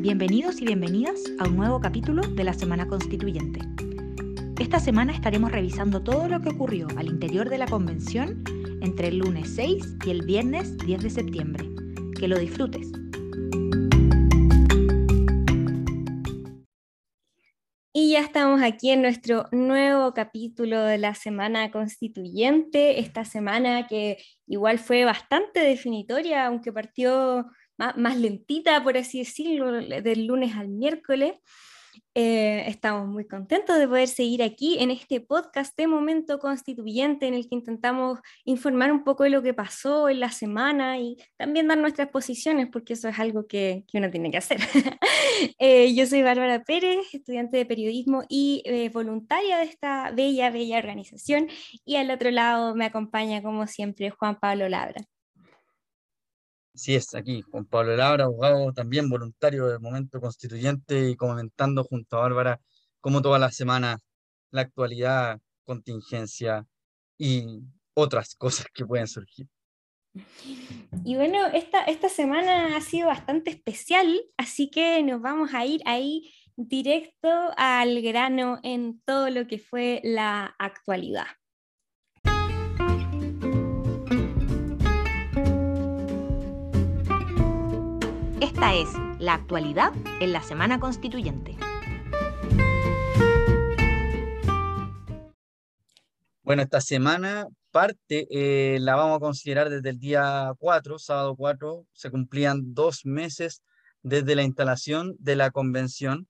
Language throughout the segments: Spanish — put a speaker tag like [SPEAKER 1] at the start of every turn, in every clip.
[SPEAKER 1] Bienvenidos y bienvenidas a un nuevo capítulo de la Semana Constituyente. Esta semana estaremos revisando todo lo que ocurrió al interior de la convención entre el lunes 6 y el viernes 10 de septiembre. Que lo disfrutes.
[SPEAKER 2] Y ya estamos aquí en nuestro nuevo capítulo de la Semana Constituyente, esta semana que igual fue bastante definitoria, aunque partió más, lentita, por así decirlo, del lunes al miércoles. Eh, estamos muy contentos de poder seguir aquí en este podcast de Momento Constituyente en el que intentamos informar un poco de lo que pasó en la semana y también dar nuestras posiciones, porque eso es algo que, que uno tiene que hacer. eh, yo soy Bárbara Pérez, estudiante de periodismo y eh, voluntaria de esta bella, bella organización, y al otro lado me acompaña, como siempre, Juan Pablo Labra.
[SPEAKER 3] Sí, es aquí, Juan Pablo Labra, abogado también voluntario del momento constituyente y comentando junto a Bárbara como toda la semana la actualidad, contingencia y otras cosas que pueden surgir.
[SPEAKER 2] Y bueno, esta, esta semana ha sido bastante especial, así que nos vamos a ir ahí directo al grano en todo lo que fue la actualidad.
[SPEAKER 1] Esta es la actualidad en la Semana Constituyente.
[SPEAKER 3] Bueno, esta semana parte eh, la vamos a considerar desde el día 4, sábado 4, se cumplían dos meses desde la instalación de la convención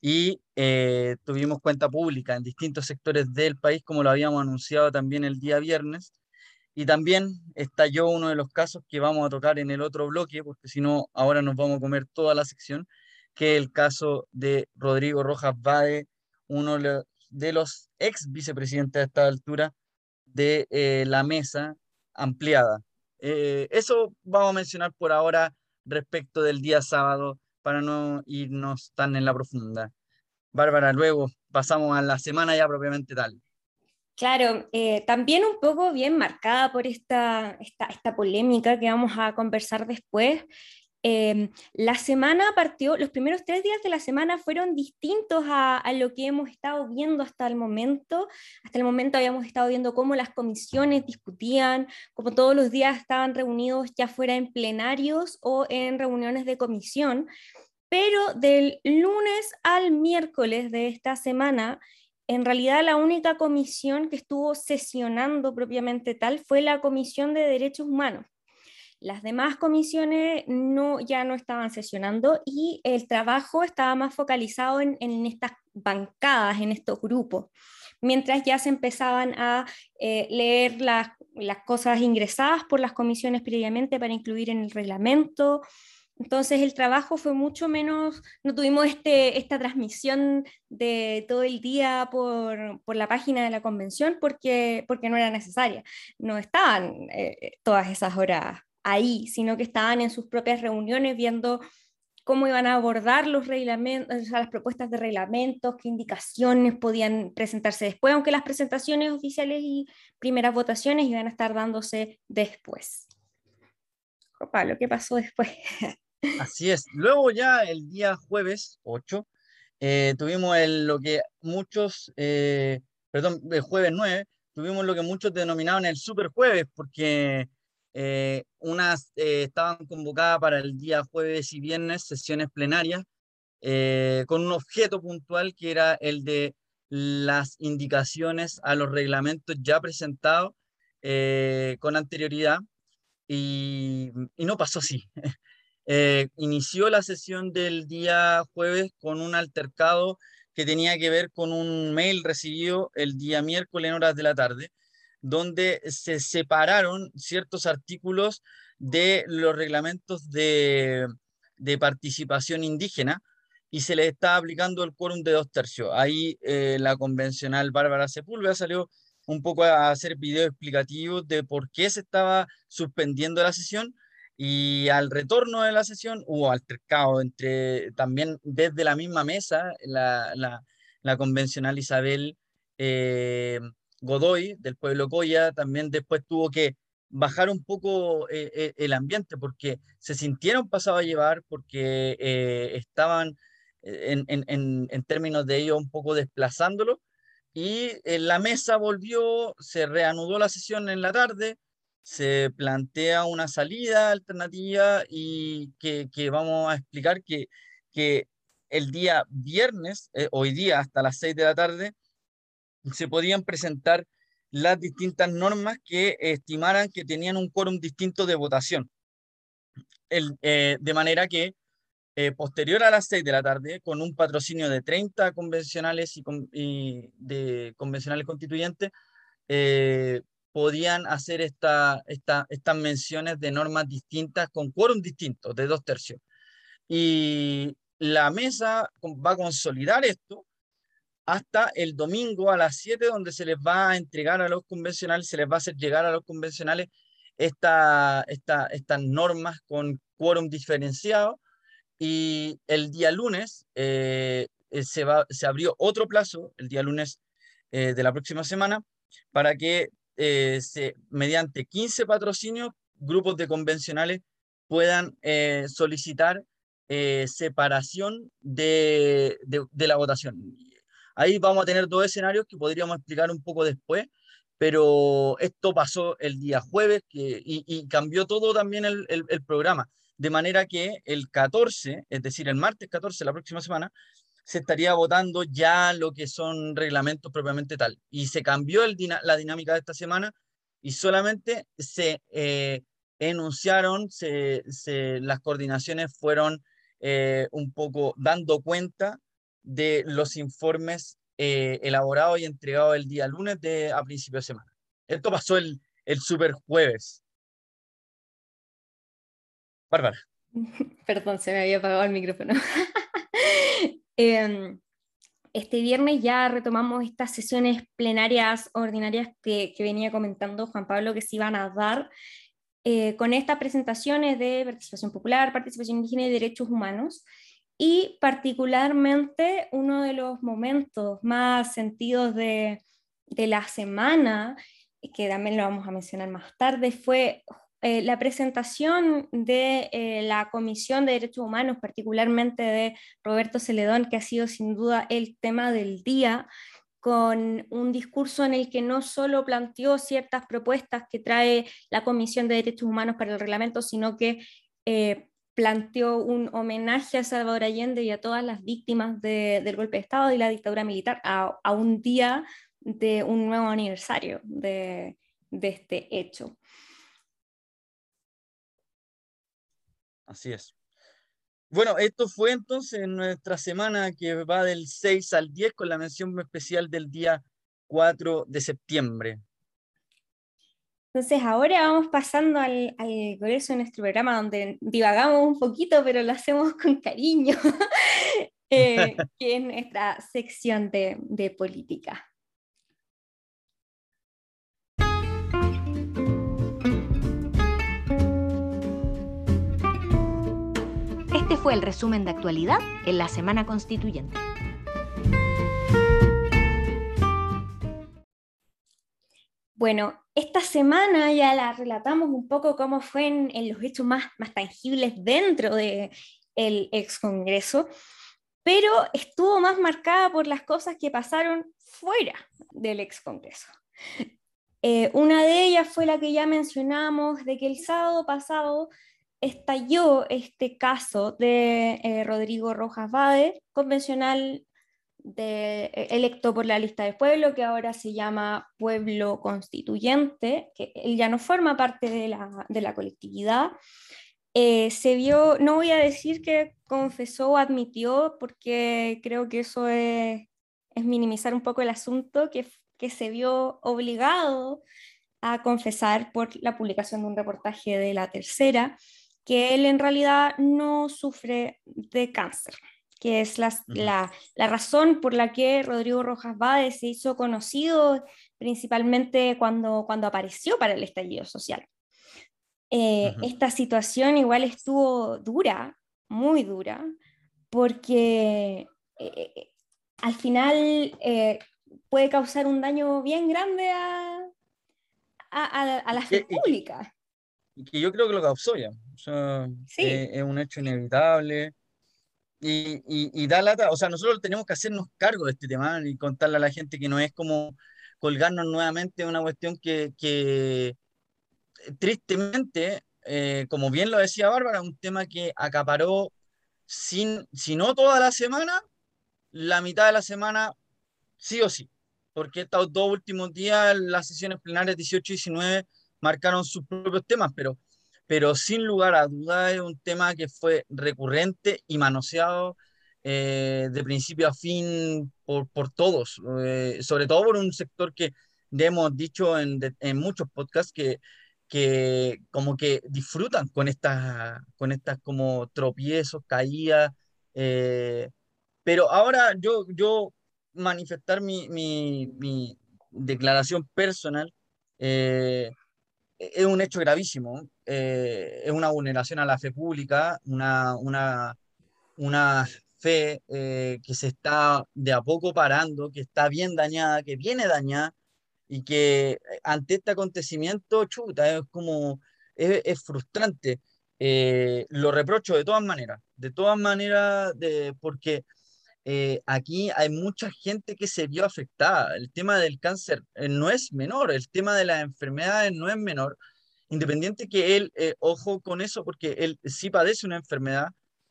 [SPEAKER 3] y eh, tuvimos cuenta pública en distintos sectores del país, como lo habíamos anunciado también el día viernes, y también estalló uno de los casos que vamos a tocar en el otro bloque, porque si no, ahora nos vamos a comer toda la sección, que es el caso de Rodrigo Rojas Bade, uno de los ex vicepresidentes a esta altura de eh, la mesa ampliada. Eh, eso vamos a mencionar por ahora respecto del día sábado para no irnos tan en la profunda. Bárbara, luego pasamos a la semana ya propiamente tal.
[SPEAKER 2] Claro, eh, también un poco bien marcada por esta, esta, polémica que vamos a conversar después. Em, la semana partió, los primeros tres días de la semana fueron distintos a, a, lo que hemos estado viendo hasta el momento. Hasta el momento habíamos estado viendo cómo las comisiones discutían, cómo todos los días estaban reunidos ya fuera en plenarios o en reuniones de comisión. Pero del lunes al miércoles de esta semana en realidad la única comisión que estuvo sesionando propiamente tal fue la Comisión de Derechos Humanos. Las demás comisiones no, ya no estaban sesionando y el trabajo estaba más focalizado en, estas bancadas, en estos grupos, mientras ya se empezaban a eh, leer las, las cosas ingresadas por las comisiones previamente para incluir en el reglamento, entonces el trabajo fue mucho menos, no tuvimos este, esta transmisión de todo el día por, la página de la convención porque, no era necesaria. No estaban eh, todas esas horas ahí, sino que estaban en sus propias reuniones viendo cómo iban a abordar los reglamentos, las propuestas de reglamentos, qué indicaciones podían presentarse después, aunque las presentaciones oficiales y primeras votaciones iban a estar dándose después. Pablo, ¿qué pasó después?
[SPEAKER 3] Así es. Luego ya el día jueves 8 eh, tuvimos lo que muchos, eh, perdón, el jueves 9, tuvimos lo que muchos denominaban el super jueves, porque eh, unas estaban convocadas para el día jueves y viernes sesiones plenarias con un objeto puntual que era el de las indicaciones a los reglamentos ya presentados con anterioridad y no pasó así. Eh, inició la sesión del día jueves con un altercado que tenía que ver con un mail recibido el día miércoles en horas de la tarde, donde se separaron ciertos artículos de los reglamentos de, participación indígena y se les estaba aplicando el quórum de dos tercios. Ahí eh, la convencional Bárbara Sepúlveda salió un poco a hacer videos explicativos de por qué se estaba suspendiendo la sesión y al retorno de la sesión hubo altercado entre también desde la misma mesa, la, la, convencional Isabel eh, Godoy del pueblo Coya también después tuvo que bajar un poco el ambiente, porque se sintieron pasados a llevar, porque estaban en, en, términos de ello un poco desplazándolo, y la mesa volvió, se reanudó la sesión en la tarde, se plantea una salida alternativa y que, vamos a explicar que, que el día viernes, eh, hoy día hasta las 6 de la tarde, se podían presentar las distintas normas que estimaran que tenían un quórum distinto de votación. El, eh, de manera que eh, posterior a las 6 de la tarde, con un patrocinio de 30 convencionales y de convencionales constituyentes, podían hacer esta, esta, estas menciones de normas distintas con quórum distintos de dos tercios. Y la mesa va a consolidar esto hasta el domingo a las 7, donde se les va a entregar a los convencionales, se les va a hacer llegar a los convencionales esta, esta, estas normas con quórum diferenciado. Y el día lunes eh, eh, se, va, se abrió otro plazo, el día lunes eh, de la próxima semana, para que eh, mediante 15 patrocinios, grupos de convencionales puedan eh, solicitar eh, separación de, de, la votación. Ahí vamos a tener dos escenarios que podríamos explicar un poco después, pero esto pasó el día jueves y, cambió todo también el, el, programa, de manera que el 14, es decir, el martes 14, la próxima semana, se estaría votando ya lo que son reglamentos propiamente tal. Y se cambió el la dinámica de esta semana y solamente se eh, enunciaron, se, las coordinaciones fueron eh, un poco dando cuenta de los informes eh, elaborados y entregados el día lunes de, a principio de semana. Esto pasó el, el super jueves. Bárbara.
[SPEAKER 2] Perdón, se me había apagado el micrófono. Em, este viernes ya retomamos estas sesiones plenarias ordinarias que, venía comentando Juan Pablo que se iban a dar eh, con estas presentaciones de participación popular, participación indígena y derechos humanos. Y particularmente uno de los momentos más sentidos de, de la semana, que también lo vamos a mencionar más tarde, fue eh, la presentación de eh, la Comisión de Derechos Humanos, particularmente de Roberto Celedón, que ha sido sin duda el tema del día, con un discurso en el que no solo planteó ciertas propuestas que trae la Comisión de Derechos Humanos para el reglamento, sino que eh, planteó un homenaje a Salvador Allende y a todas las víctimas del golpe de Estado y la dictadura militar a, un día de un nuevo aniversario de este hecho.
[SPEAKER 3] Así es. Bueno, esto fue entonces en nuestra semana que va del 6 al 10 con la mención especial del día 4 de septiembre.
[SPEAKER 2] Entonces ahora vamos pasando al, al de nuestro programa donde divagamos un poquito, pero lo hacemos con cariño, eh, que es nuestra sección de, de política.
[SPEAKER 1] Fue el resumen de actualidad en la Semana Constituyente.
[SPEAKER 2] Bueno, esta semana ya la relatamos un poco cómo fue en, los hechos más, tangibles dentro del el ex Congreso, pero estuvo más marcada por las cosas que pasaron fuera del ex Congreso. Eh, una de ellas fue la que ya mencionamos, de que el sábado pasado estalló este caso de eh, Rodrigo Rojas Bade, convencional de, eh, electo por la lista de pueblo, que ahora se llama Pueblo Constituyente, que él ya no forma parte de la, colectividad. Eh, se vio, no voy a decir que confesó o admitió, porque creo que eso es, minimizar un poco el asunto, que, que se vio obligado a confesar por la publicación de un reportaje de la tercera, que él en realidad no sufre de cáncer, que es la, la, razón por la que Rodrigo Rojas Bade se hizo conocido principalmente cuando, cuando apareció para el estallido social. Eh, esta situación igual estuvo dura, muy dura, porque eh, eh, al final puede causar un daño bien grande a, a, la fe pública.
[SPEAKER 3] Y que yo creo que lo causó ya. Eh, es un hecho inevitable. Y, y, da lata, o sea, nosotros tenemos que hacernos cargo de este tema y contarle a la gente que no es como colgarnos nuevamente una cuestión que, que tristemente, eh, como bien lo decía Bárbara, un tema que acaparó, sin, si no toda la semana, la mitad de la semana, sí o sí, porque estos dos últimos días, las sesiones plenarias 18 y 19 marcaron sus propios temas, pero pero sin lugar a dudas es un tema que fue recurrente y manoseado eh, de principio a fin por, por todos, eh, sobre todo por un sector que hemos dicho en, muchos podcasts que, que como que disfrutan con estas, con estas como tropiezos, caídas, eh, pero ahora yo, yo manifestar mi, mi declaración personal, es un hecho gravísimo, eh, es una vulneración a la fe pública, una, una, una fe eh, que se está de a poco parando, que está bien dañada, que viene dañada y que eh, ante este acontecimiento, chuta, es como, es, frustrante. lo reprocho de todas maneras, de todas maneras, de, porque eh, aquí hay mucha gente que se vio afectada. El tema del cáncer eh, no es menor, el tema de las enfermedades no es menor. Independiente que él, eh, ojo con eso, porque él sí padece una enfermedad,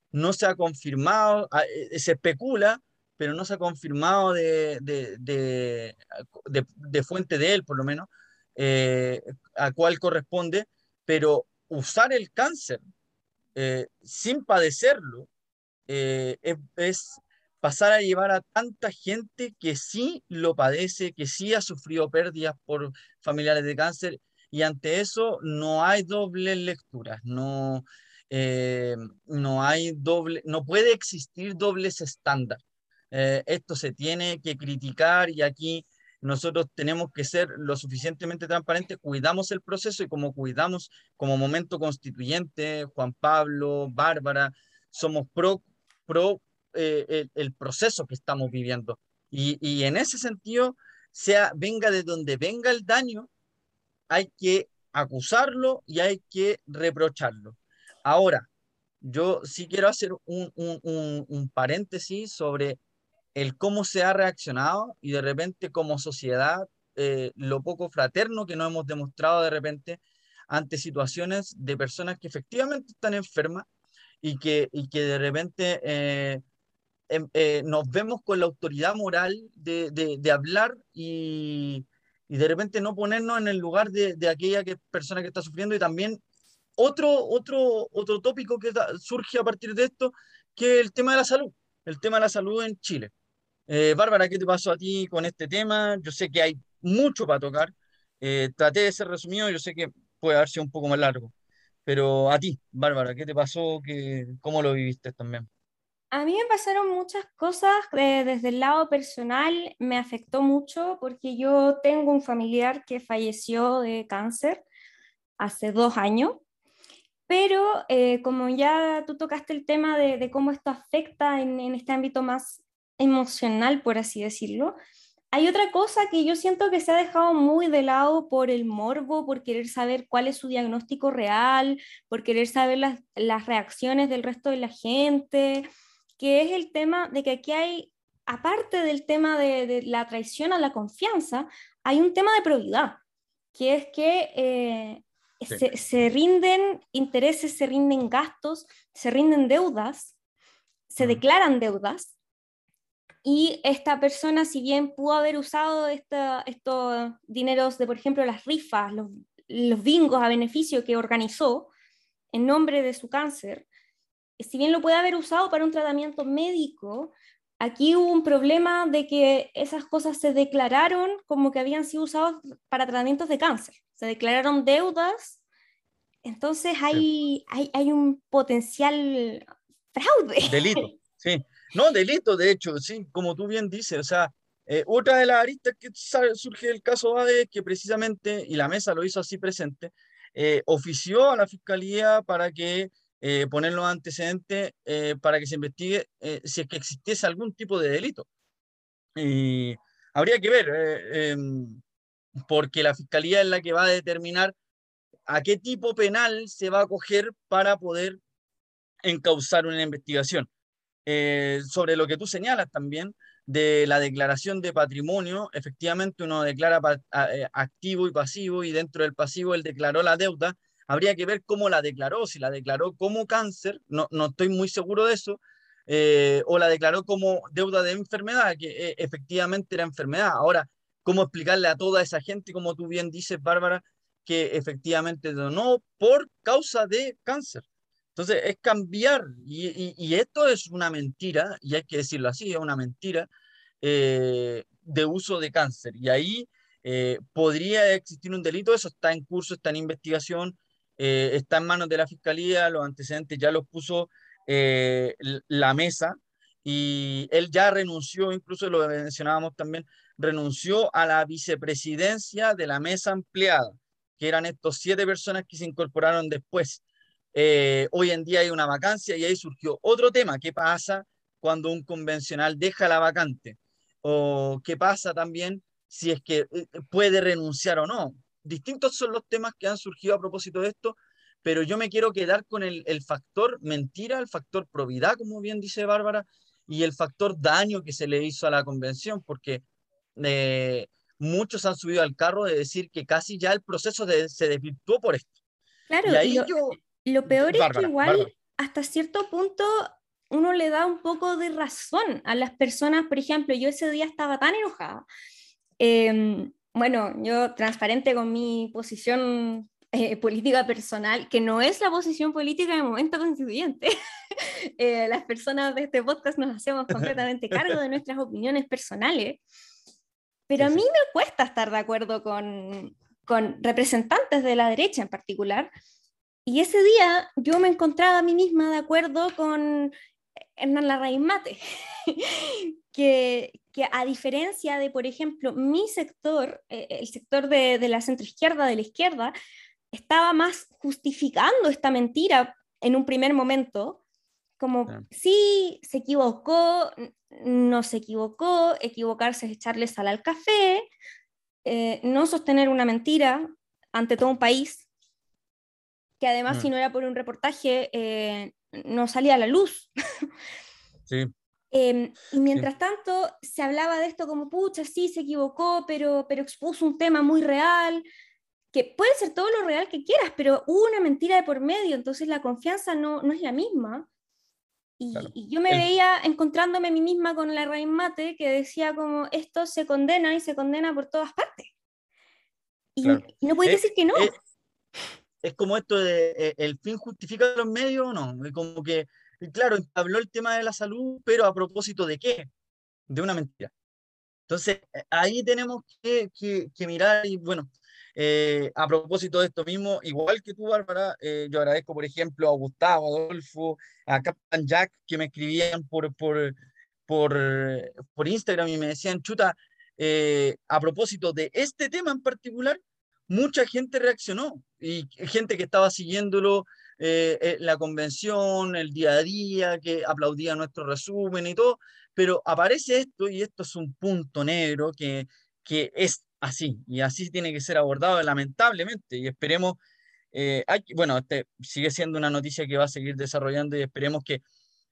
[SPEAKER 3] no se ha confirmado, ah, se especula, pero no se ha confirmado de, de, de, de fuente de él, por lo menos, a cuál corresponde, pero usar el cáncer sin padecerlo es pasar a llevar a tanta gente que sí lo padece, que sí ha sufrido pérdidas por familiares de cáncer, y ante eso no hay dobles lecturas, no, eh, no hay doble, no puede existir dobles estándares. Eh, esto se tiene que criticar y aquí nosotros tenemos que ser lo suficientemente transparentes, cuidamos el proceso y como cuidamos como momento constituyente, Juan Pablo, Bárbara, somos pro, pro eh, el, proceso que estamos viviendo. Y, en ese sentido, sea venga de donde venga el daño, hay que acusarlo y hay que reprocharlo. Ahora, yo sí quiero hacer un, un, paréntesis sobre el cómo se ha reaccionado y de repente como sociedad eh, lo poco fraterno que nos hemos demostrado de repente ante situaciones de personas que efectivamente están enfermas y que, y que de repente eh, eh, nos vemos con la autoridad moral de, de, hablar y, y, de repente no ponernos en el lugar de, de aquella que, persona que está sufriendo y también otro, otro, otro tópico que surge a partir de esto, que es el tema de la salud, el tema de la salud en Chile. Eh, Bárbara, ¿qué te pasó a ti con este tema? Yo sé que hay mucho para tocar. Eh, traté de ser resumido, yo sé que puede haber sido un poco más largo. Pero a ti, Bárbara, ¿qué te pasó? ¿Qué, ¿Cómo lo viviste también?
[SPEAKER 2] A mí me pasaron muchas cosas desde el lado personal, me afectó mucho porque yo tengo un familiar que falleció de cáncer hace dos años, pero eh, como ya tú tocaste el tema de, cómo esto afecta en, este ámbito más emocional, por así decirlo, hay otra cosa que yo siento que se ha dejado muy de lado por el morbo, por querer saber cuál es su diagnóstico real, por querer saber las reacciones del resto de la gente que es el tema de que aquí hay, aparte del tema de, la traición a la confianza, hay un tema de probidad, que es que eh, se, rinden intereses, se rinden gastos, se rinden deudas, se declaran deudas. Y esta persona, si bien pudo haber usado estos dineros de, por ejemplo, las rifas, los, los bingos a beneficio que organizó en nombre de su cáncer, si bien lo puede haber usado para un tratamiento médico, aquí hubo un problema de que esas cosas se declararon como que habían sido usados para tratamientos de cáncer. Se declararon deudas, entonces hay, hay, hay un potencial fraude.
[SPEAKER 3] Delito, sí. No, delito, de hecho, sí, como tú bien dices, o sea, eh, otra de las aristas que surge del caso ADE es que precisamente, y la mesa lo hizo así presente, eh, ofició a la fiscalía para que eh, poner los antecedentes eh, para que se investigue eh, si es que existiese algún tipo de delito. Y habría que ver, em, porque la fiscalía es la que va a determinar a qué tipo penal se va a coger para poder encauzar una investigación. Eh, sobre lo que tú señalas también de la declaración de patrimonio, efectivamente uno declara eh, activo y pasivo y dentro del pasivo él declaró la deuda. Habría que ver cómo la declaró, si la declaró como cáncer, no, no estoy muy seguro de eso, eh, o la declaró como deuda de enfermedad, que efectivamente era enfermedad. Ahora, ¿cómo explicarle a toda esa gente, como tú bien dices, Bárbara, que efectivamente donó por causa de cáncer? Entonces, es cambiar, y, esto es una mentira, y hay que decirlo así, es una mentira eh, de uso de cáncer. Y ahí eh, podría existir un delito, eso está en curso, está en investigación, eh, está en manos de la Fiscalía, los antecedentes ya los puso la mesa, y él ya renunció, incluso lo mencionábamos también, renunció a la vicepresidencia de la mesa ampliada, que eran estos siete personas que se incorporaron después. Eh, hoy en día hay una vacancia y ahí surgió otro tema. ¿Qué pasa cuando un convencional deja la vacante? ¿O qué pasa también si es que eh, puede renunciar o no? Distintos son los temas que han surgido a propósito de esto, pero yo me quiero quedar con el, factor mentira, el factor probidad, como bien dice Bárbara, y el factor daño que se le hizo a la convención, porque eh, muchos han subido al carro de decir que casi ya el proceso se desvirtuó por esto.
[SPEAKER 2] Claro, y ahí yo, lo peor es que igual hasta cierto punto uno le da un poco de razón a las personas, por ejemplo, yo ese día estaba tan enojada. Em, bueno, yo transparente con mi posición eh, política personal, que no es la posición política de momento constituyente. Eh, las personas de este podcast nos hacemos completamente cargo de nuestras opiniones personales, pero a mí me cuesta estar de acuerdo con, con representantes de la derecha en particular, y ese día yo me encontraba a mí misma de acuerdo con Hernán Larraín Mate, que, que, a diferencia de, por ejemplo, mi sector, eh, el sector de, de la centroizquierda, de la izquierda, estaba más justificando esta mentira en un primer momento, como sí, se equivocó, no se equivocó, equivocarse es echarle sal al café, eh, no sostener una mentira ante todo un país, que además mm. si no era por un reportaje eh, no salía a la luz.
[SPEAKER 3] Sí.
[SPEAKER 2] Em, y mientras tanto se hablaba de esto como, pucha, sí, se equivocó, pero, pero expuso un tema muy real, que puede ser todo lo real que quieras, pero hubo una mentira de por medio, entonces la confianza no, no es la misma. Y, yo me veía encontrándome a mí misma con la raíz mate que decía como, esto se condena y se condena por todas partes. Y, no puedes decir que no
[SPEAKER 3] es como esto de eh, el fin justifica los medios o no. Como que, claro, habló el tema de la salud, pero a propósito de qué? De una mentira. Entonces, eh, ahí tenemos que, que, mirar y bueno, eh, a propósito de esto mismo, igual que tú, Bárbara, yo agradezco, por ejemplo, a Gustavo, a Adolfo, a Captain Jack, que me escribían por, por, por, por Instagram y me decían, chuta, a propósito de este tema en particular, mucha gente reaccionó y gente que estaba siguiéndolo eh, eh, la convención, el día a día, que aplaudía nuestro resumen y todo, pero aparece esto y esto es un punto negro que, que es así y así tiene que ser abordado lamentablemente y esperemos, eh, bueno, este sigue siendo una noticia que va a seguir desarrollando y esperemos que,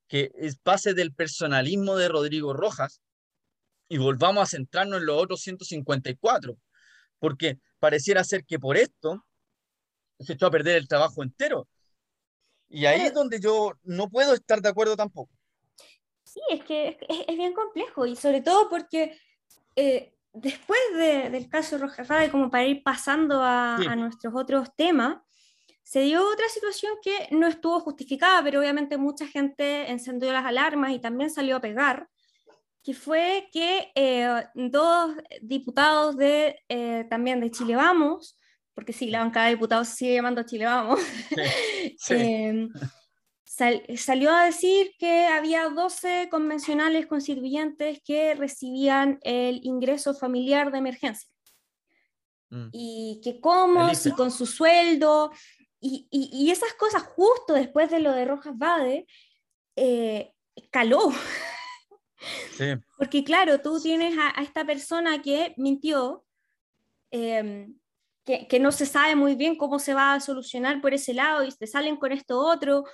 [SPEAKER 3] que pase del personalismo de Rodrigo Rojas y volvamos a centrarnos en los otros 154, porque pareciera ser que por esto se echó a perder el trabajo entero. Y ahí es donde yo no puedo estar de acuerdo tampoco.
[SPEAKER 2] Sí, es que es, bien complejo y sobre todo porque eh, después del caso Rojas como para ir pasando a, a, nuestros otros temas, se dio otra situación que no estuvo justificada, pero obviamente mucha gente encendió las alarmas y también salió a pegar, que fue que eh, dos diputados de, eh, también de Chile Vamos, porque sí, la bancada de diputados se sigue llamando Chile Vamos, em, salió a decir que había 12 convencionales constituyentes que recibían el ingreso familiar de emergencia. Mm. Y que cómo, si con su sueldo, y, y, esas cosas justo después de lo de Rojas Bade, eh, caló. Porque claro, tú tienes a, esta persona que mintió, em, que, no se sabe muy bien cómo se va a solucionar por ese lado y se salen con esto otro,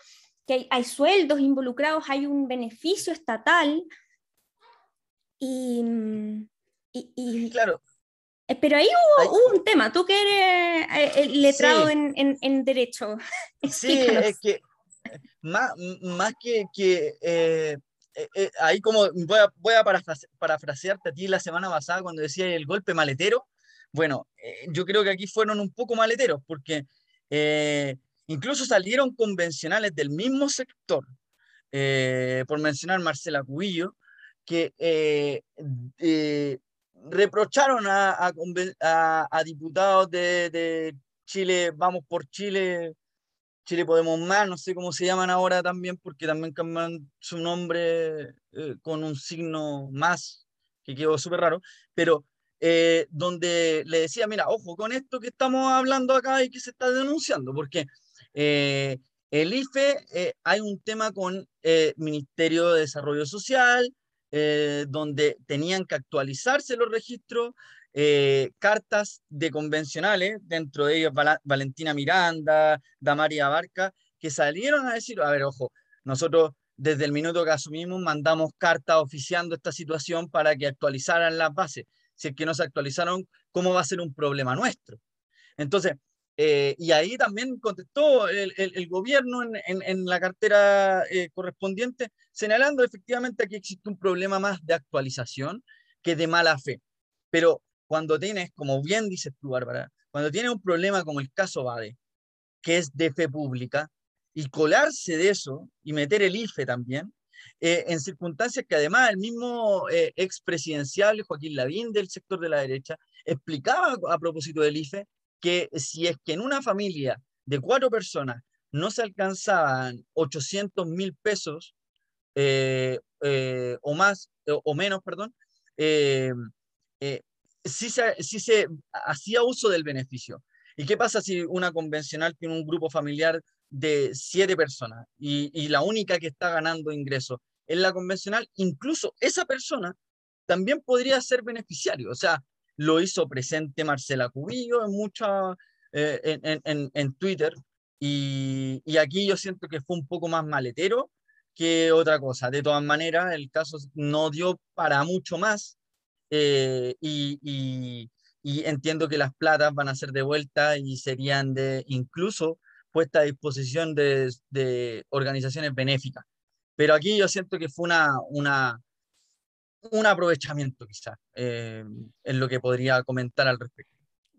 [SPEAKER 2] que hay, sueldos involucrados, hay un beneficio estatal. Y, y,
[SPEAKER 3] claro.
[SPEAKER 2] Eh, pero ahí hubo, un tema, tú que eres eh, el letrado en, en, derecho.
[SPEAKER 3] Sí, es que más, más que, que eh, ahí como voy a, voy a parafrasearte a ti la semana pasada cuando decía el golpe maletero, bueno, eh, yo creo que aquí fueron un poco maleteros porque eh, incluso salieron convencionales del mismo sector, eh, por mencionar Marcela Cubillo, que reprocharon a, diputados de, Chile, vamos por Chile, Chile Podemos Más, no sé cómo se llaman ahora también, porque también cambian su nombre con un signo más, que quedó súper raro, pero eh, donde le decía, mira, ojo con esto que estamos hablando acá y que se está denunciando, porque eh, el IFE eh, hay un tema con el Ministerio de Desarrollo Social, donde tenían que actualizarse los registros, cartas de convencionales, dentro de ellos Valentina Miranda, Damaria Barca, que salieron a decir, a ver, ojo, nosotros desde el minuto que asumimos mandamos cartas oficiando esta situación para que actualizaran las bases si es que no se actualizaron, ¿cómo va a ser un problema nuestro? Entonces, eh, y ahí también contestó el, gobierno en, en, la cartera eh, correspondiente, señalando efectivamente que existe un problema más de actualización que de mala fe. Pero cuando tienes, como bien dices tú, Bárbara, cuando tienes un problema como el caso Bade, que es de fe pública, y colarse de eso y meter el IFE también, eh, en circunstancias que además el mismo eh, expresidencial Joaquín Lavín del sector de la derecha explicaba a propósito del IFE que si es que en una familia de cuatro personas no se alcanzaban 800 mil pesos eh, o más, o, menos, perdón, sí se, hacía uso del beneficio. ¿Y qué pasa si una convencional tiene un grupo familiar de siete personas y, la única que está ganando ingresos es la convencional, incluso esa persona también podría ser beneficiario. O sea, lo hizo presente Marcela Cubillo eh, en, Twitter y, y, aquí yo siento que fue un poco más maletero que otra cosa. De todas maneras, el caso no dio para mucho más eh, y, y, y, entiendo que las platas van a ser devueltas y serían de incluso puesta a disposición de, organizaciones benéficas. Pero aquí yo siento que fue una, una, un aprovechamiento quizás eh, en lo que podría comentar al respecto.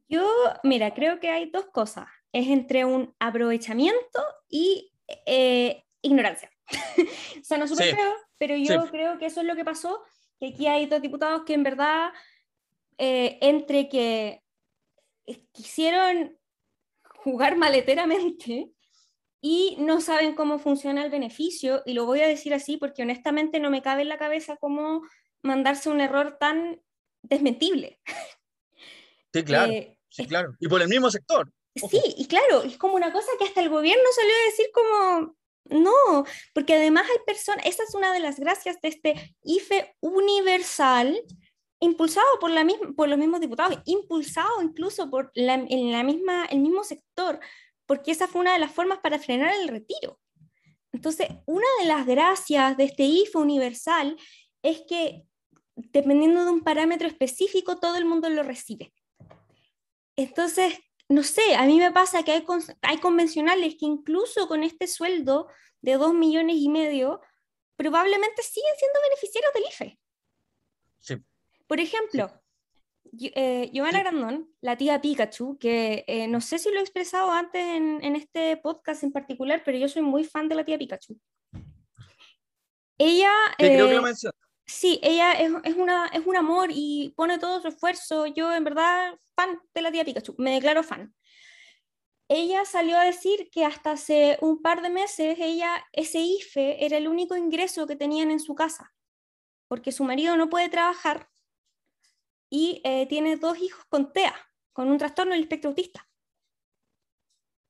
[SPEAKER 2] Yo, mira, creo que hay dos cosas. Es entre un aprovechamiento y eh, ignorancia. Suena súper feo, pero yo creo que eso es lo que pasó, que aquí hay dos diputados que en verdad, eh, entre que quisieron jugar maleteramente y no saben cómo funciona el beneficio, y lo voy a decir así porque honestamente no me cabe en la cabeza cómo mandarse un error tan desmentible.
[SPEAKER 3] Sí, claro, eh, sí, claro. Y por el mismo sector.
[SPEAKER 2] Sí, y claro, es como una cosa que hasta el gobierno salió a decir como, no, porque además hay personas, esa es una de las gracias de este IFE universal, impulsado por, la misma, por los mismos diputados, impulsado incluso por la, en la misma, el mismo sector, porque esa fue una de las formas para frenar el retiro. Entonces, una de las gracias de este IFE universal es que dependiendo de un parámetro específico, todo el mundo lo recibe. Entonces, no sé, a mí me pasa que hay, hay convencionales que incluso con este sueldo de dos millones y medio, probablemente siguen siendo beneficiarios del IFE.
[SPEAKER 3] Sí.
[SPEAKER 2] Por ejemplo, eh, Giovanna Grandón, la tía Pikachu, que eh, no sé si lo he expresado antes en, este podcast en particular, pero yo soy muy fan de la tía Pikachu. Ella...
[SPEAKER 3] Eh,
[SPEAKER 2] sí, ella es, una, es un amor y pone todo su esfuerzo. Yo en verdad fan de la tía Pikachu, me declaro fan. Ella salió a decir que hasta hace un par de meses ella, ese IFE era el único ingreso que tenían en su casa, porque su marido no puede trabajar y eh, tiene dos hijos con TEA, con un trastorno del espectro autista.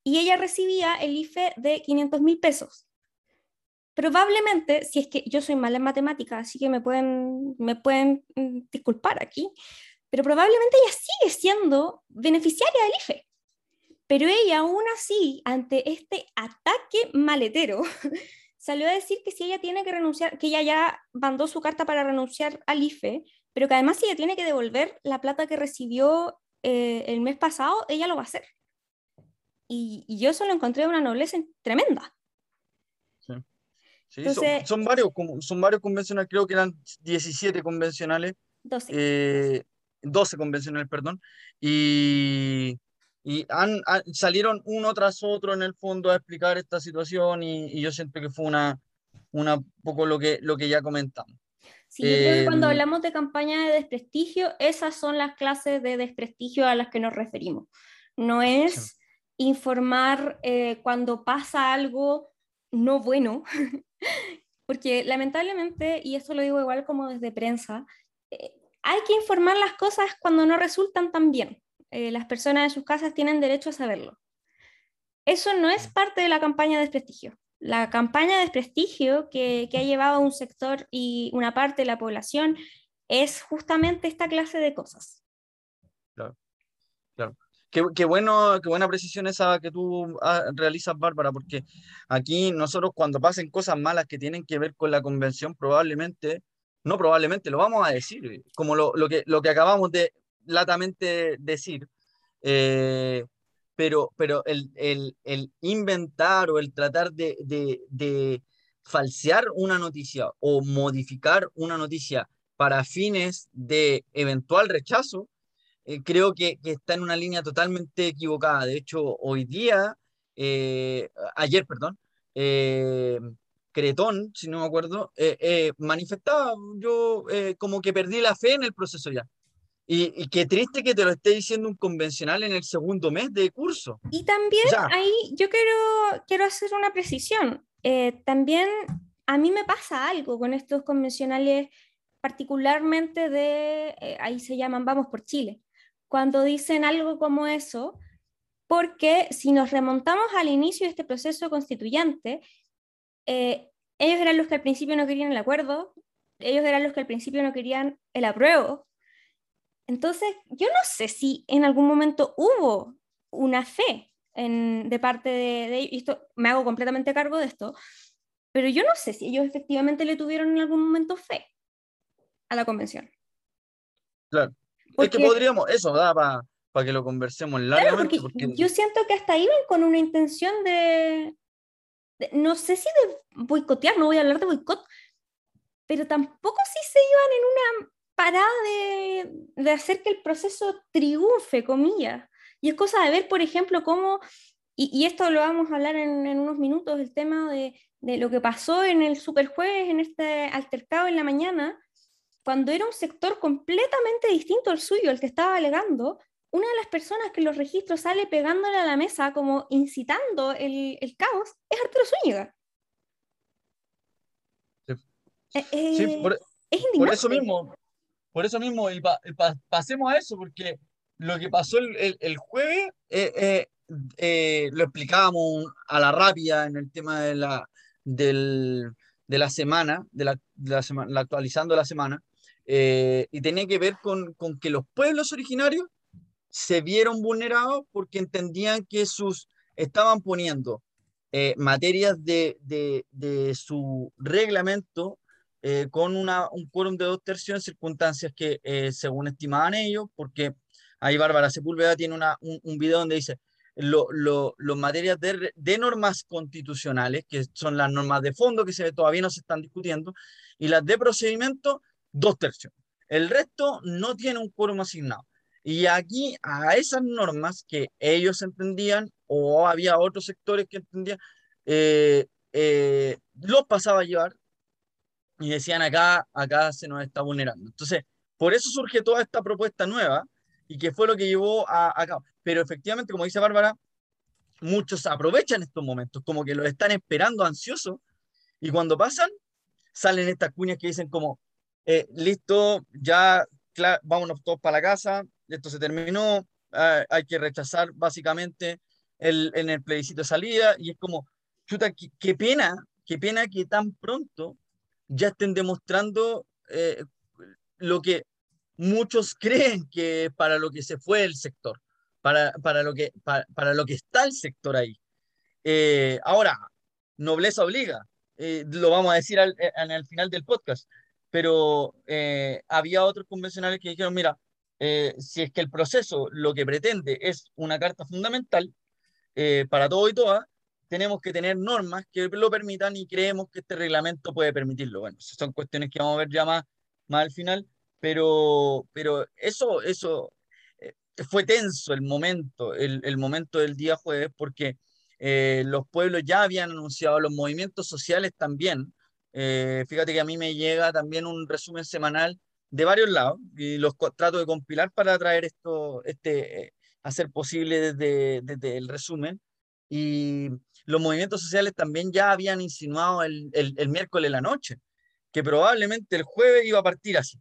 [SPEAKER 2] Y ella recibía el IFE de 500 mil pesos. Probablemente, si es que yo soy mala en matemáticas, así que me pueden, me pueden mm, disculpar aquí, pero probablemente ella sigue siendo beneficiaria del IFE. Pero ella aún así, ante este ataque maletero, salió a decir que si ella tiene que renunciar, que ella ya mandó su carta para renunciar al IFE, pero que además si ella tiene que devolver la plata que recibió eh, el mes pasado, ella lo va a hacer. Y, yo eso lo encontré una nobleza tremenda.
[SPEAKER 3] Sí, son, varios, son varios convencionales, creo que eran 17 convencionales.
[SPEAKER 2] 12.
[SPEAKER 3] 12 eh, convencionales, perdón. Y, y han, salieron uno tras otro en el fondo a explicar esta situación y, yo siento que fue una, una poco lo que, lo que ya comentamos.
[SPEAKER 2] Sí, yo creo que cuando em, hablamos de campaña de desprestigio, esas son las clases de desprestigio a las que nos referimos. No es informar eh, cuando pasa algo no bueno, porque lamentablemente, y esto lo digo igual como desde prensa, eh, hay que informar las cosas cuando no resultan tan bien. Eh, las personas en sus casas tienen derecho a saberlo. Eso no es parte de la campaña de desprestigio. La campaña de desprestigio que, que ha llevado a un sector y una parte de la población es justamente esta clase de cosas.
[SPEAKER 3] Claro, claro. Qué, bueno, qué buena precisión esa que tú ah, realizas, Bárbara, porque aquí nosotros cuando pasen cosas malas que tienen que ver con la convención, probablemente, no probablemente, lo vamos a decir, como lo, lo que, lo que acabamos de latamente decir, eh, pero, pero el, el, el, inventar o el tratar de, de, de falsear una noticia o modificar una noticia para fines de eventual rechazo, eh, creo que, está en una línea totalmente equivocada. De hecho, hoy día, eh, ayer, perdón, eh, Cretón, si no me acuerdo, manifestaba, yo como que perdí la fe en el proceso ya. Y, qué triste que te lo esté diciendo un convencional en el segundo mes de curso.
[SPEAKER 2] Y también ahí yo quiero, quiero hacer una precisión. también a mí me pasa algo con estos convencionales particularmente de, ahí se llaman Vamos por Chile cuando dicen algo como eso, porque si nos remontamos al inicio de este proceso constituyente, eh, ellos eran los que al principio no querían el acuerdo, ellos eran los que al principio no querían el apruebo. Entonces, yo no sé si en algún momento hubo una fe en, de parte de, de ellos, y esto, me hago completamente cargo de esto, pero yo no sé si ellos efectivamente le tuvieron en algún momento fe a la convención.
[SPEAKER 3] Claro. Es que podríamos, eso da para que lo conversemos largamente.
[SPEAKER 2] porque Yo siento que hasta iban con una intención de, no sé si de boicotear, no voy a hablar de boicot, pero tampoco si se iban en una parada de, de hacer que el proceso triunfe, comillas. Y es cosa de ver, por ejemplo, cómo, y, y esto lo vamos a hablar en, en unos minutos, el tema de, de, lo que pasó en el Superjueves, en este altercado en la mañana, cuando era un sector completamente distinto al suyo, el que estaba alegando, una de las personas que los registros sale pegándole a la mesa como incitando el, el caos es Arturo Zúñiga.
[SPEAKER 3] Sí. Eh, eh, por, es por, eso mismo, por eso mismo, y pasemos a eso, porque lo que pasó el, el, jueves eh, lo explicábamos a la rápida en el tema de la, del, de la semana, de la, de la semana, actualizando la semana, eh, y tenía que ver con, con, que los pueblos originarios se vieron vulnerados porque entendían que sus estaban poniendo eh, materias de, de, de, su reglamento eh, con una, un quórum de dos tercios en circunstancias que según estimaban ellos, porque ahí Bárbara Sepúlveda tiene una, un, un video donde dice los lo, materias de, de, normas constitucionales, que son las normas de fondo que se, todavía no se están discutiendo, y las de procedimiento dos tercios. El resto no tiene un quórum asignado. Y aquí a esas normas que ellos entendían o había otros sectores que entendían, eh, eh, los pasaba a llevar y decían acá, acá se nos está vulnerando. Entonces, por eso surge toda esta propuesta nueva y que fue lo que llevó a, cabo. Pero efectivamente, como dice Bárbara, muchos aprovechan estos momentos, como que los están esperando ansiosos y cuando pasan, salen estas cuñas que dicen como, eh, listo, ya vámonos todos para la casa, esto se terminó, ah, hay que rechazar básicamente el, en el plebiscito de salida. Y es como, chuta, qué, pena, qué pena que tan pronto ya estén demostrando eh, lo que muchos creen que para lo que se fue el sector, para, para, lo, que, para, lo que está el sector ahí. Eh, ahora, nobleza obliga, eh, lo vamos a decir en el final del podcast, pero había otros convencionales que dijeron, mira, si es que el proceso lo que pretende es una carta fundamental para todo y todas, tenemos que tener normas que lo permitan y creemos que este reglamento puede permitirlo. Bueno, son cuestiones que vamos a ver ya más, más al final, pero, pero eso, eso eh, fue tenso el momento, el, el momento del día jueves, porque eh, los pueblos ya habían anunciado, los movimientos sociales también. Eh, fíjate que a mí me llega también un resumen semanal de varios lados y los trato de compilar para traer esto, este, hacer posible desde, desde el resumen. Y, los movimientos sociales también ya habían insinuado el, el, miércoles en la noche, que probablemente el jueves iba a partir así.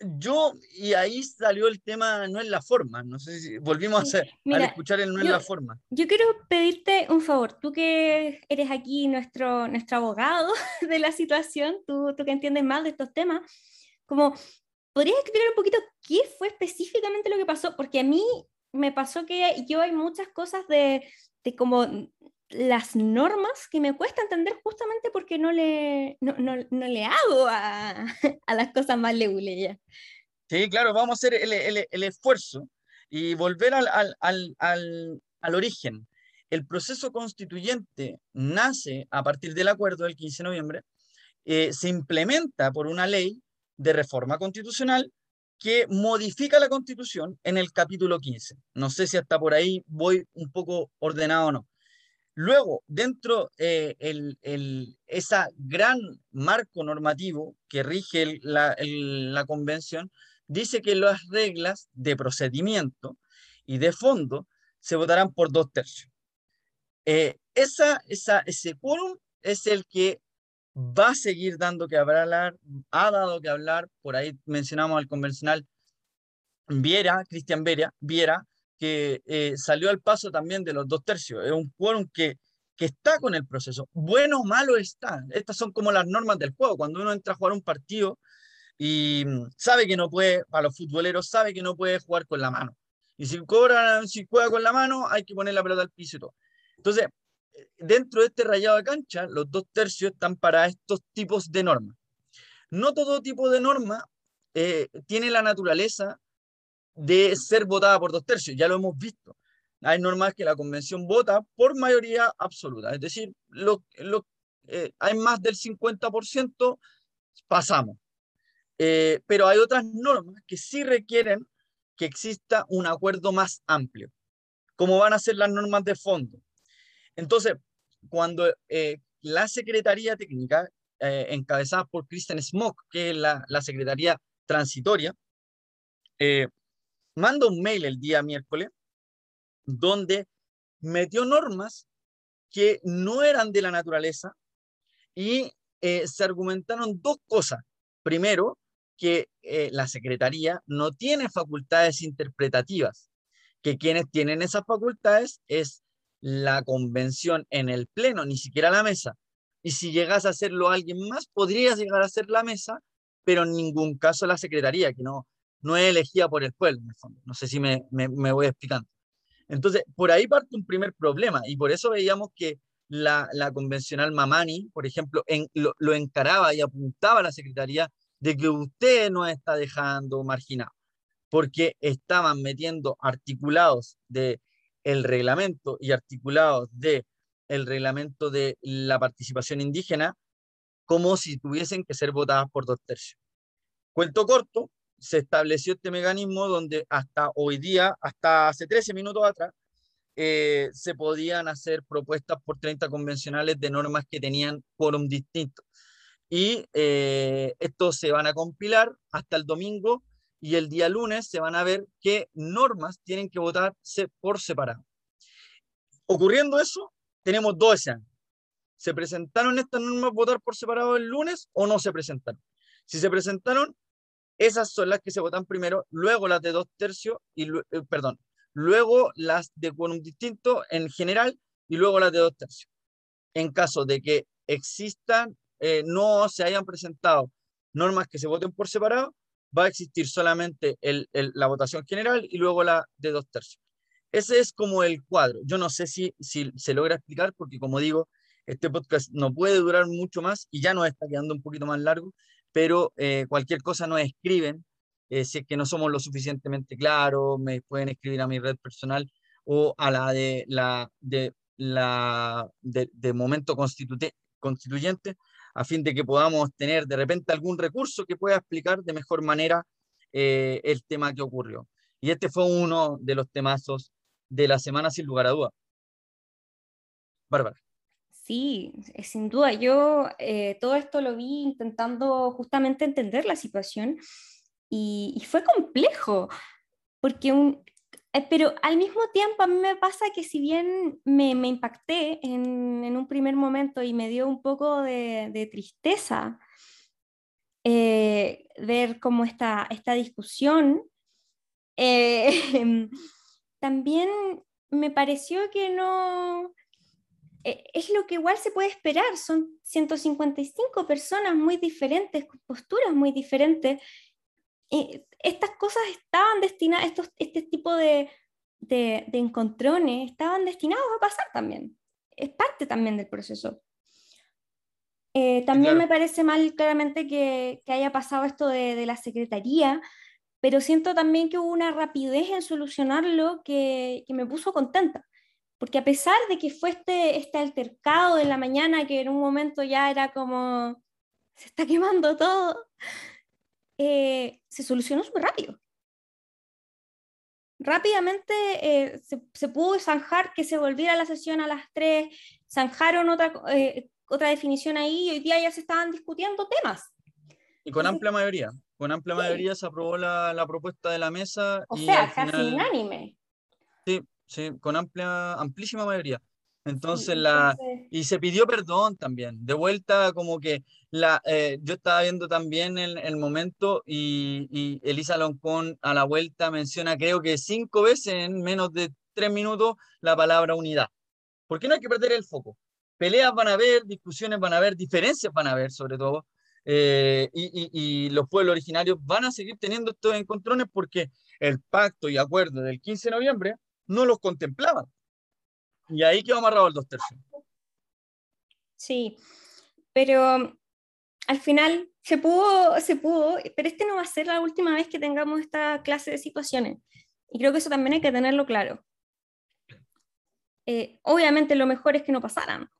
[SPEAKER 3] Yo, y ahí salió el tema, no es la forma, no sé si volvimos a, hacer, escuchar el no es la forma.
[SPEAKER 2] Yo quiero pedirte un favor, tú que eres aquí nuestro, nuestro abogado de la situación, tú, tú que entiendes más de estos temas, como, ¿podrías explicar un poquito qué fue específicamente lo que pasó? Porque a mí me pasó que yo hay muchas cosas de, de como las normas que me cuesta entender justamente porque no le, no, no, no le hago a, a, las cosas más leguleyas.
[SPEAKER 3] Sí, claro, vamos a hacer el, el, el esfuerzo y volver al, al, al, al, origen. El proceso constituyente nace a partir del acuerdo del 15 de noviembre, eh, se implementa por una ley de reforma constitucional que modifica la constitución en el capítulo 15. No sé si hasta por ahí voy un poco ordenado o no. Luego, dentro de eh, el, esa gran marco normativo que rige la, la, convención, dice que las reglas de procedimiento y de fondo se votarán por dos tercios. Eh, esa, esa, ese quórum es el que va a seguir dando que hablar, ha dado que hablar, por ahí mencionamos al convencional Viera, Cristian Viera, Viera que eh, salió al paso también de los dos tercios. Es un quórum que, que está con el proceso. Bueno o malo está. Estas son como las normas del juego. Cuando uno entra a jugar un partido y mm, sabe que no puede, para los futboleros, sabe que no puede jugar con la mano. Y si, cobra, si juega con la mano, hay que poner la pelota al piso y todo. Entonces, eh, dentro de este rayado de cancha, los dos tercios están para estos tipos de normas. No todo tipo de norma eh, tiene la naturaleza de ser votada por dos tercios, ya lo hemos visto. Hay normas que la convención vota por mayoría absoluta, es decir, eh, hay más del 50%, pasamos. Eh, pero hay otras normas que sí requieren que exista un acuerdo más amplio, como van a ser las normas de fondo. Entonces, cuando eh, la Secretaría Técnica, encabezada por Kristen Smock, que es la, la Secretaría Transitoria, manda un mail el día miércoles donde metió normas que no eran de la naturaleza y eh, se argumentaron dos cosas. Primero, que eh, la Secretaría no tiene facultades interpretativas, que quienes tienen esas facultades es la convención en el pleno, ni siquiera la mesa. Y si llegas a hacerlo alguien más, podrías llegar a ser la mesa, pero en ningún caso la Secretaría, que no, no es elegida por el pueblo, en el fondo. No sé si me, me, voy explicando. Entonces, por ahí parte un primer problema y por eso veíamos que la, la convencional Mamani, por ejemplo, lo, lo, encaraba y apuntaba a la Secretaría de que usted no está dejando marginado, porque estaban metiendo articulados de el reglamento y articulados de el reglamento de la participación indígena como si tuviesen que ser votadas por dos tercios. Cuento corto, se estableció este mecanismo donde hasta hoy día, hasta hace 13 minutos atrás, eh, se podían hacer propuestas por 30 convencionales de normas que tenían quórum distinto. Y eh, estos se van a compilar hasta el domingo y el día lunes se van a ver qué normas tienen que votarse por separado. Ocurriendo eso, tenemos dos. ¿Se presentaron estas normas votar por separado el lunes o no se presentaron? Si se presentaron, esas son las que se votan primero, luego las de dos tercios, y, eh, perdón, luego las de quórum distinto en general y luego las de dos tercios. En caso de que existan, eh, no se hayan presentado normas que se voten por separado, va a existir solamente la votación general y luego la de dos tercios. Ese es como el cuadro. Yo no sé si, si se logra explicar porque, como digo, este podcast no puede durar mucho más y ya nos está quedando un poquito más largo, pero eh, cualquier cosa nos escriben. Eh, si es que no somos lo suficientemente claros, me pueden escribir a mi red personal o a la de la de momento constituyente a fin de que podamos tener de repente algún recurso que pueda explicar de mejor manera eh, el tema que ocurrió. Y este fue uno de los temazos de la semana sin lugar a duda. Bárbara.
[SPEAKER 2] Sí, sin duda. Yo eh, todo esto lo vi intentando justamente entender la situación y, fue complejo, porque un, eh, pero al mismo tiempo a mí me pasa que si bien me, impacté en, un primer momento y me dio un poco de, tristeza eh, ver cómo esta, esta discusión, también me pareció que no, eh, es lo que igual se puede esperar, son 155 personas muy diferentes, con posturas muy diferentes. Y estas cosas estaban destinadas, estos, este tipo de, de, encontrones estaban destinados a pasar también. Es parte también del proceso. Eh, también me parece mal claramente que, que haya pasado esto de, de, la secretaría, pero siento también que hubo una rapidez en solucionarlo que, que me puso contenta porque a pesar de que fue este, este altercado de la mañana, que en un momento ya era como, se está quemando todo, eh, se solucionó súper rápido. Rápidamente eh, se, pudo zanjar que se volviera la sesión a las 3, zanjaron otra, eh, otra definición ahí y hoy día ya se estaban discutiendo temas.
[SPEAKER 3] Y con amplia mayoría, con amplia mayoría se aprobó la, la, propuesta de la mesa.
[SPEAKER 2] O sea, casi unánime.
[SPEAKER 3] Sí, sí, con amplia, amplísima mayoría. Entonces, la, y se pidió perdón también. De vuelta, como que la, eh, yo estaba viendo también el, el momento y, y, Elisa Loncón a la vuelta menciona, creo que cinco veces en menos de tres minutos, la palabra unidad. Porque no hay que perder el foco. Peleas van a haber, discusiones van a haber, diferencias van a haber, sobre todo. Eh, y, y, y, los pueblos originarios van a seguir teniendo estos encontrones porque el pacto y acuerdo del 15 de noviembre no los contemplaban. Y ahí quedó amarrado el dos tercios.
[SPEAKER 2] Sí, pero al final se pudo, se pudo, pero este no va a ser la última vez que tengamos esta clase de situaciones. Y creo que eso también hay que tenerlo claro. Eh, obviamente lo mejor es que no pasaran,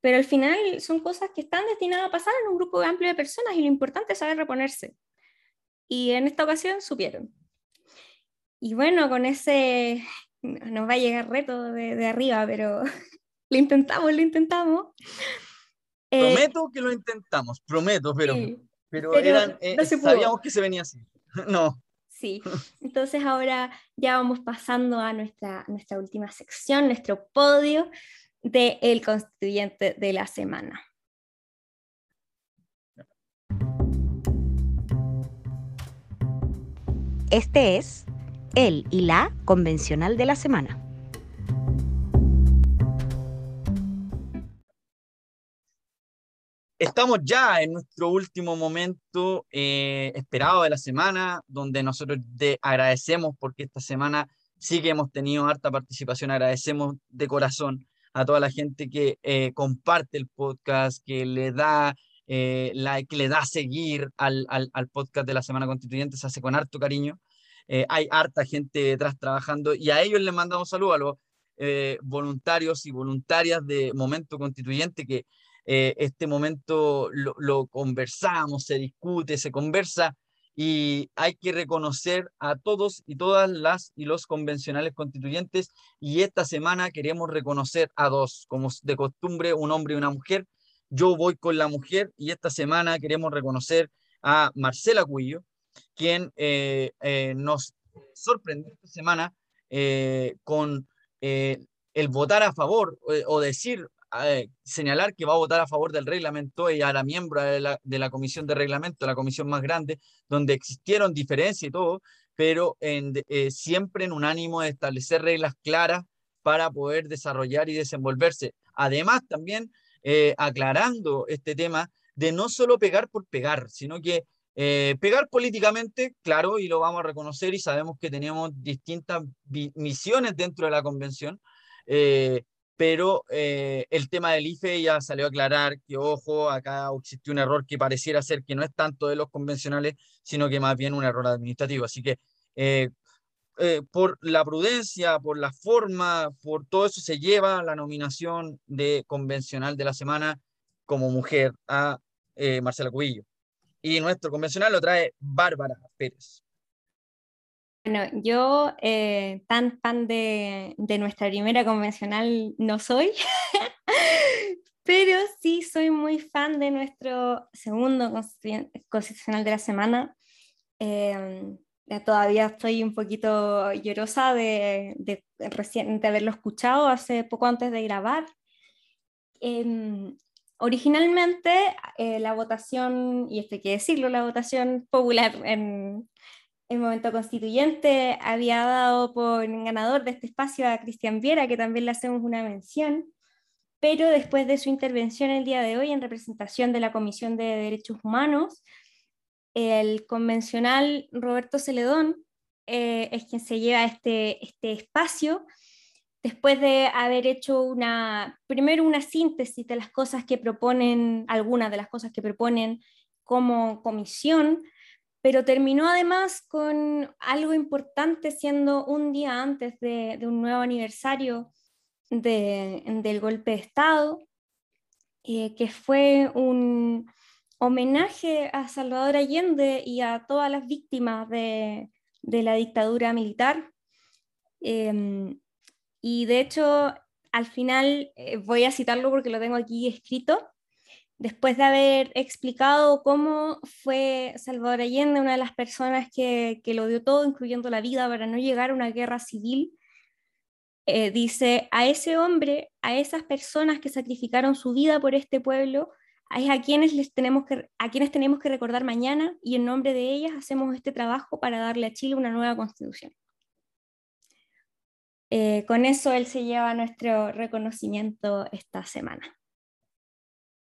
[SPEAKER 2] pero al final son cosas que están destinadas a pasar en un grupo amplio de personas y lo importante es saber reponerse. Y en esta ocasión supieron. Y bueno, con ese nos va a llegar reto de, arriba, pero lo intentamos, lo intentamos.
[SPEAKER 3] Eh, prometo que lo intentamos, prometo, pero, pero, eran, eh, sabíamos que se venía así. no.
[SPEAKER 2] Sí, entonces ahora ya vamos pasando a nuestra, nuestra última sección, nuestro podio del el constituyente de la semana.
[SPEAKER 1] Este es el y la convencional de la semana.
[SPEAKER 3] Estamos ya en nuestro último momento eh, esperado de la semana, donde nosotros agradecemos porque esta semana sí que hemos tenido harta participación, agradecemos de corazón a toda la gente que eh, comparte el podcast, que le da eh, like, le da seguir al, al, al, podcast de la Semana Constituyente, se hace con harto cariño. Eh, hay harta gente detrás trabajando y a ellos les mandamos saludos a los eh, voluntarios y voluntarias de Momento Constituyente que eh, este momento lo, conversamos, se discute, se conversa y hay que reconocer a todos y todas las y los convencionales constituyentes y esta semana queremos reconocer a dos, como de costumbre, un hombre y una mujer. Yo voy con la mujer y esta semana queremos reconocer a Marcela Cuillo, quien eh, eh, nos sorprendió esta semana eh, con el votar a favor o decir, señalar que va a votar a favor del reglamento. Ella era miembro de la, de la comisión de reglamento, la comisión más grande, donde existieron diferencias y todo, pero en, siempre en un ánimo de establecer reglas claras para poder desarrollar y desenvolverse. Además, también aclarando este tema de no solo pegar por pegar, sino que Eh, pegar políticamente, claro, y lo vamos a reconocer y sabemos que tenemos distintas misiones dentro de la convención, eh, pero eh, el tema del IFE ya salió a aclarar que, ojo, acá existió un error que pareciera ser que no es tanto de los convencionales, sino que más bien un error administrativo. Así que por la prudencia, por la forma, por todo eso se lleva la nominación de convencional de la semana como mujer a Marcela Cubillo. Y nuestro convencional lo trae Bárbara Pérez.
[SPEAKER 2] Bueno, yo eh, tan fan de, nuestra primera convencional no soy, pero sí soy muy fan de nuestro segundo constitucional de la semana. Em, todavía estoy un poquito llorosa de, de, de haberlo escuchado hace poco antes de grabar. Em, Originalmente, eh, la votación, y esto hay que decirlo, la votación popular en el momento constituyente había dado por ganador de este espacio a Cristian Viera, que también le hacemos una mención, pero después de su intervención el día de hoy en representación de la Comisión de Derechos Humanos, el convencional Roberto Celedón eh, es quien se lleva este, este espacio después de haber hecho una, primero una síntesis de las cosas que proponen, algunas de las cosas que proponen como comisión, pero terminó además con algo importante siendo un día antes de, un nuevo aniversario del golpe de Estado, eh, que fue un homenaje a Salvador Allende y a todas las víctimas de, la dictadura militar. Em, y de hecho, al final eh, voy a citarlo porque lo tengo aquí escrito. Después de haber explicado cómo fue Salvador Allende una de las personas que, que lo dio todo, incluyendo la vida, para no llegar a una guerra civil, eh, dice, a ese hombre, a esas personas que sacrificaron su vida por este pueblo, es a quienes, les tenemos que, a quienes tenemos que recordar mañana y en nombre de ellas hacemos este trabajo para darle a Chile una nueva constitución. Eh, con eso él se lleva nuestro reconocimiento esta semana.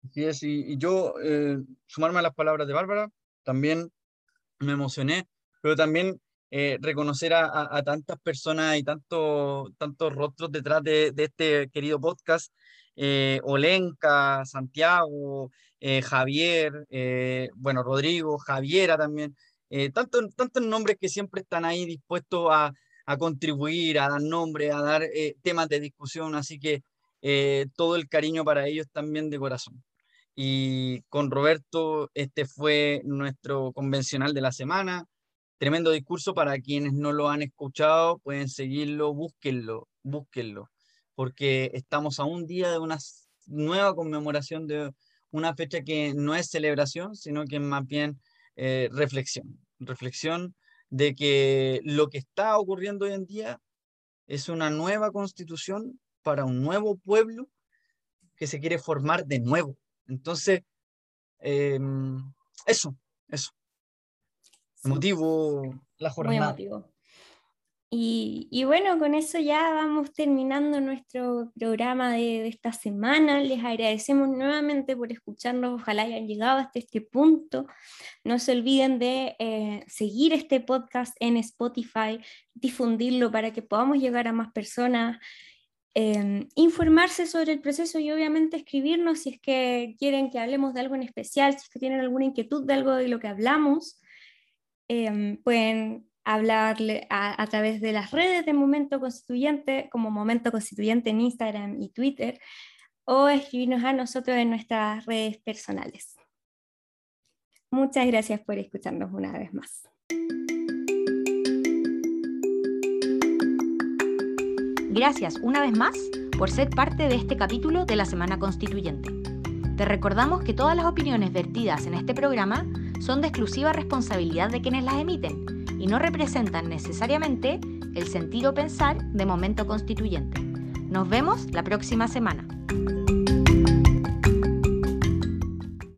[SPEAKER 3] Así es, y, yo eh, sumarme a las palabras de Bárbara, también me emocioné, pero también eh, reconocer a, tantas personas y tantos rostros detrás de, este querido podcast, Olenka, Santiago, Javier, bueno, Rodrigo, Javiera también, tantos, tantos nombres que siempre están ahí dispuestos a, a contribuir, a dar nombre, a dar eh, temas de discusión, así que eh, todo el cariño para ellos también de corazón. Y con Roberto, este fue nuestro convencional de la semana. Tremendo discurso para quienes no lo han escuchado, pueden seguirlo, búsquenlo, búsquenlo, porque estamos a un día de una nueva conmemoración de una fecha que no es celebración, sino que más bien eh, reflexión. Reflexión de que lo que está ocurriendo hoy en día es una nueva constitución para un nuevo pueblo que se quiere formar de nuevo. Entonces, em, eso, eso. Emotivo la jornada.
[SPEAKER 2] Y, bueno, con eso ya vamos terminando nuestro programa de, esta semana. Les agradecemos nuevamente por escucharnos. Ojalá hayan llegado hasta este punto. No se olviden de eh, seguir este podcast en Spotify, difundirlo para que podamos llegar a más personas, em, informarse sobre el proceso y obviamente escribirnos si es que quieren que hablemos de algo en especial, si es que tienen alguna inquietud de algo de lo que hablamos. Em, pueden hablarle a, través de las redes de Momento Constituyente, como Momento Constituyente en Instagram y Twitter, o escribirnos a nosotros en nuestras redes personales. Muchas gracias por escucharnos una vez más.
[SPEAKER 1] Gracias una vez más por ser parte de este capítulo de la Semana Constituyente. Te recordamos que todas las opiniones vertidas en este programa son de exclusiva responsabilidad de quienes las emiten y no representan necesariamente el sentir o pensar de momento constituyente. Nos vemos la próxima semana.